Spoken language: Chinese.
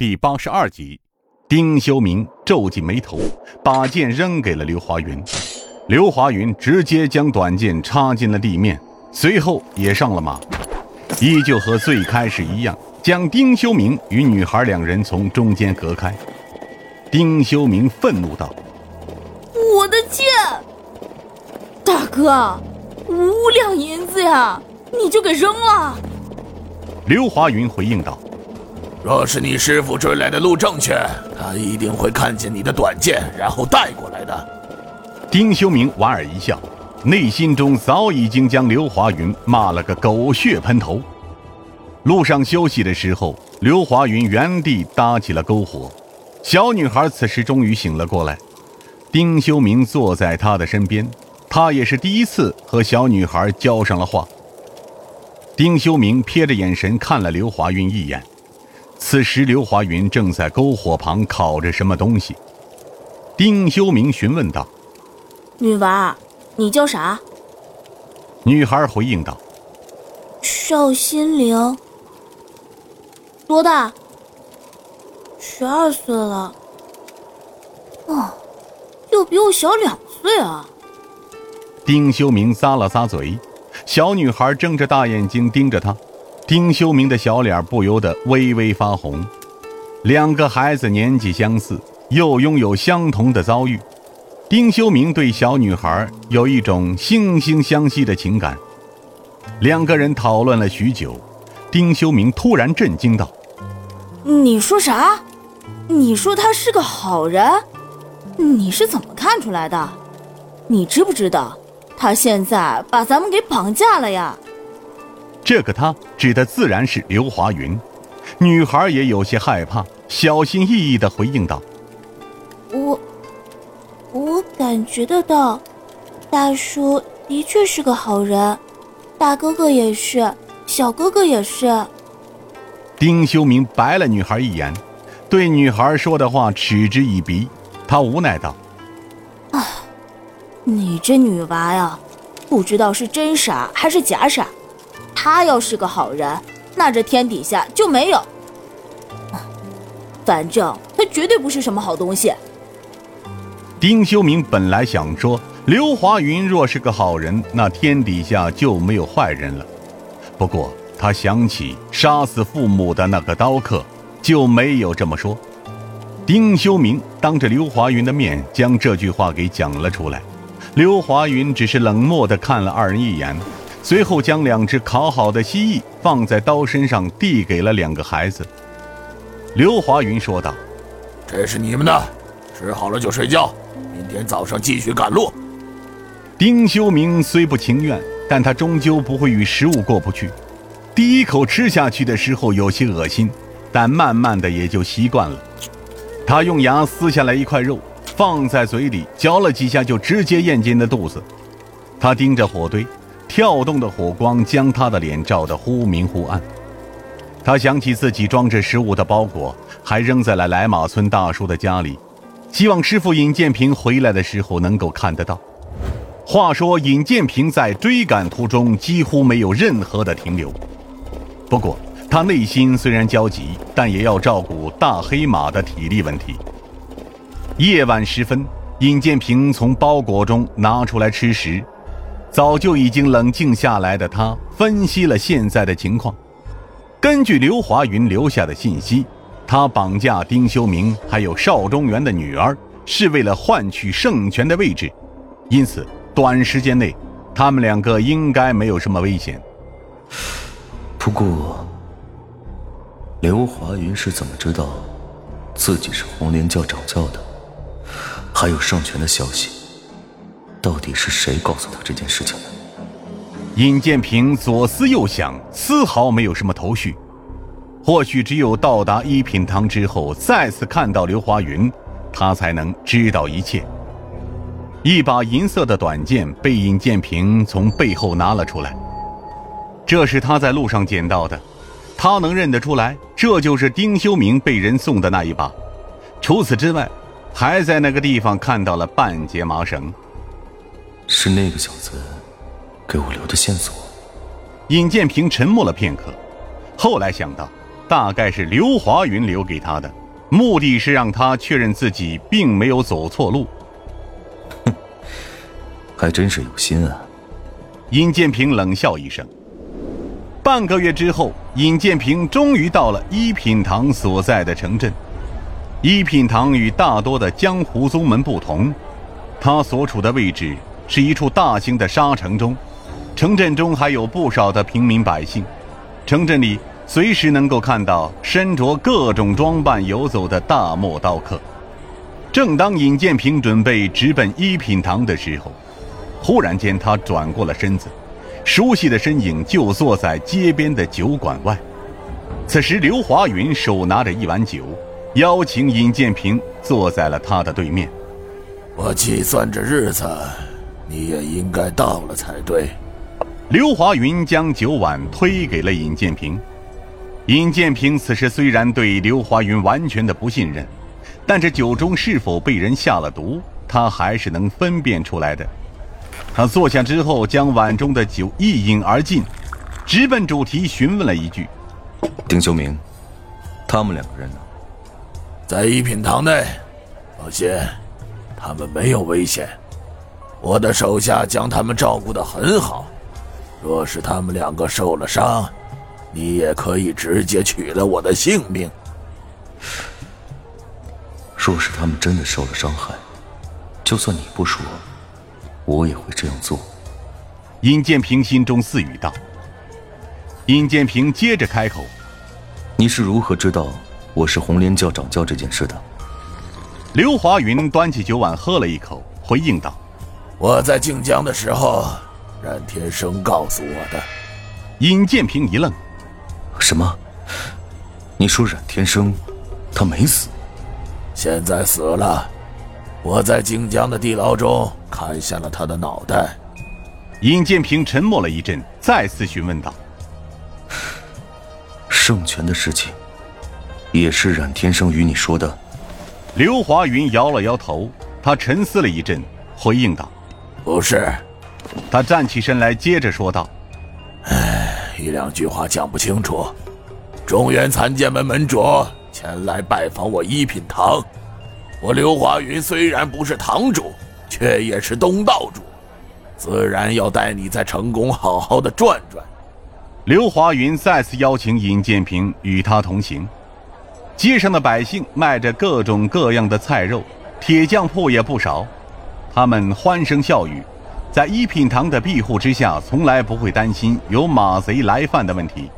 第八十二集，丁修明皱紧眉头，把剑扔给了刘华云。刘华云直接将短剑插进了地面，随后也上了马，依旧和最开始一样，将丁修明与女孩两人从中间隔开。丁修明愤怒道：“我的剑，大哥，五两银子呀，你就给扔了。”刘华云回应道：“若是你师傅追来的路正确，他一定会看见你的短剑，然后带过来的。”丁修明莞尔一笑，内心中早已经将刘华云骂了个狗血喷头。路上休息的时候，刘华云原地搭起了篝火。小女孩此时终于醒了过来，丁修明坐在她的身边，他也是第一次和小女孩交上了话。丁修明瞥着眼神看了刘华云一眼，此时刘华云正在篝火旁烤着什么东西。丁修明询问道：“女娃，你叫啥？”女孩回应道：“邵心凌。”多大？十二岁了。哦，又比我小两岁啊。丁修明咂了咂嘴。小女孩睁着大眼睛盯着他，丁修明的小脸不由得微微发红。两个孩子年纪相似，又拥有相同的遭遇，丁修明对小女孩有一种惺惺相惜的情感。两个人讨论了许久，丁修明突然震惊道：“你说啥？你说他是个好人？你是怎么看出来的？你知不知道？”他现在把咱们给绑架了呀！这个他指的自然是刘华云。女孩也有些害怕，小心翼翼的回应道：“我，我感觉得到，大叔的确是个好人，大哥哥也是，小哥哥也是。”丁修明白了女孩一眼，对女孩说的话嗤之以鼻。他无奈道。啊你这女娃呀，不知道是真傻还是假傻。他要是个好人，那这天底下就没有。反正他绝对不是什么好东西。丁修明本来想说，刘华云若是个好人，那天底下就没有坏人了。不过他想起杀死父母的那个刀客，就没有这么说。丁修明当着刘华云的面将这句话给讲了出来。刘华云只是冷漠地看了二人一眼，随后将两只烤好的蜥蜴放在刀身上，递给了两个孩子。刘华云说道：“这是你们的，吃好了就睡觉，明天早上继续赶路。”丁修明虽不情愿，但他终究不会与食物过不去。第一口吃下去的时候有些恶心，但慢慢的也就习惯了。他用牙撕下来一块肉。放在嘴里嚼了几下，就直接咽进了肚子。他盯着火堆，跳动的火光将他的脸照得忽明忽暗。他想起自己装着食物的包裹还扔在了来马村大叔的家里，希望师傅尹建平回来的时候能够看得到。话说尹建平在追赶途中几乎没有任何的停留，不过他内心虽然焦急，但也要照顾大黑马的体力问题。夜晚时分，尹建平从包裹中拿出来吃食。早就已经冷静下来的他，分析了现在的情况。根据刘华云留下的信息，他绑架丁修明还有邵中原的女儿，是为了换取圣权的位置。因此，短时间内，他们两个应该没有什么危险。不过，刘华云是怎么知道自己是红莲教掌教的？还有圣权的消息，到底是谁告诉他这件事情的？尹建平左思右想，丝毫没有什么头绪。或许只有到达一品堂之后，再次看到刘华云，他才能知道一切。一把银色的短剑被尹建平从背后拿了出来，这是他在路上捡到的，他能认得出来，这就是丁修明被人送的那一把。除此之外。还在那个地方看到了半截麻绳，是那个小子给我留的线索。尹建平沉默了片刻，后来想到，大概是刘华云留给他的，目的是让他确认自己并没有走错路。哼，还真是有心啊！尹建平冷笑一声。半个月之后，尹建平终于到了一品堂所在的城镇。一品堂与大多的江湖宗门不同，他所处的位置是一处大型的沙城中，城镇中还有不少的平民百姓。城镇里随时能够看到身着各种装扮游走的大漠刀客。正当尹建平准备直奔一品堂的时候，忽然间他转过了身子。熟悉的身影就坐在街边的酒馆外。此时，刘华云手拿着一碗酒，邀请尹建平坐在了他的对面。我计算着日子，你也应该到了才对。刘华云将酒碗推给了尹建平。尹建平此时虽然对刘华云完全的不信任，但这酒中是否被人下了毒，他还是能分辨出来的。他坐下之后，将碗中的酒一饮而尽，直奔主题询问了一句：“丁修明，他们两个人呢？在一品堂内，放心，他们没有危险。我的手下将他们照顾得很好。若是他们两个受了伤，你也可以直接取了我的性命。若是他们真的受了伤害，就算你不说。”我也会这样做。尹建平心中自语道。尹建平接着开口：“你是如何知道我是红莲教掌教这件事的？”刘华云端起酒碗喝了一口，回应道：“我在靖江的时候，冉天生告诉我的。”尹建平一愣：“什么？你说冉天生他没死？现在死了。我在靖江的地牢中。”砍下了他的脑袋。尹建平沉默了一阵，再次询问道：“圣泉的事情，也是冉天生与你说的？”刘华云摇了摇头，他沉思了一阵，回应道：“不是。”他站起身来，接着说道：“唉，一两句话讲不清楚。中原残剑门门主前来拜访我一品堂，我刘华云虽然不是堂主。”却也是东道主，自然要带你在成功好好的转转。刘华云再次邀请尹建平与他同行。街上的百姓卖着各种各样的菜肉，铁匠铺也不少，他们欢声笑语，在一品堂的庇护之下，从来不会担心有马贼来犯的问题。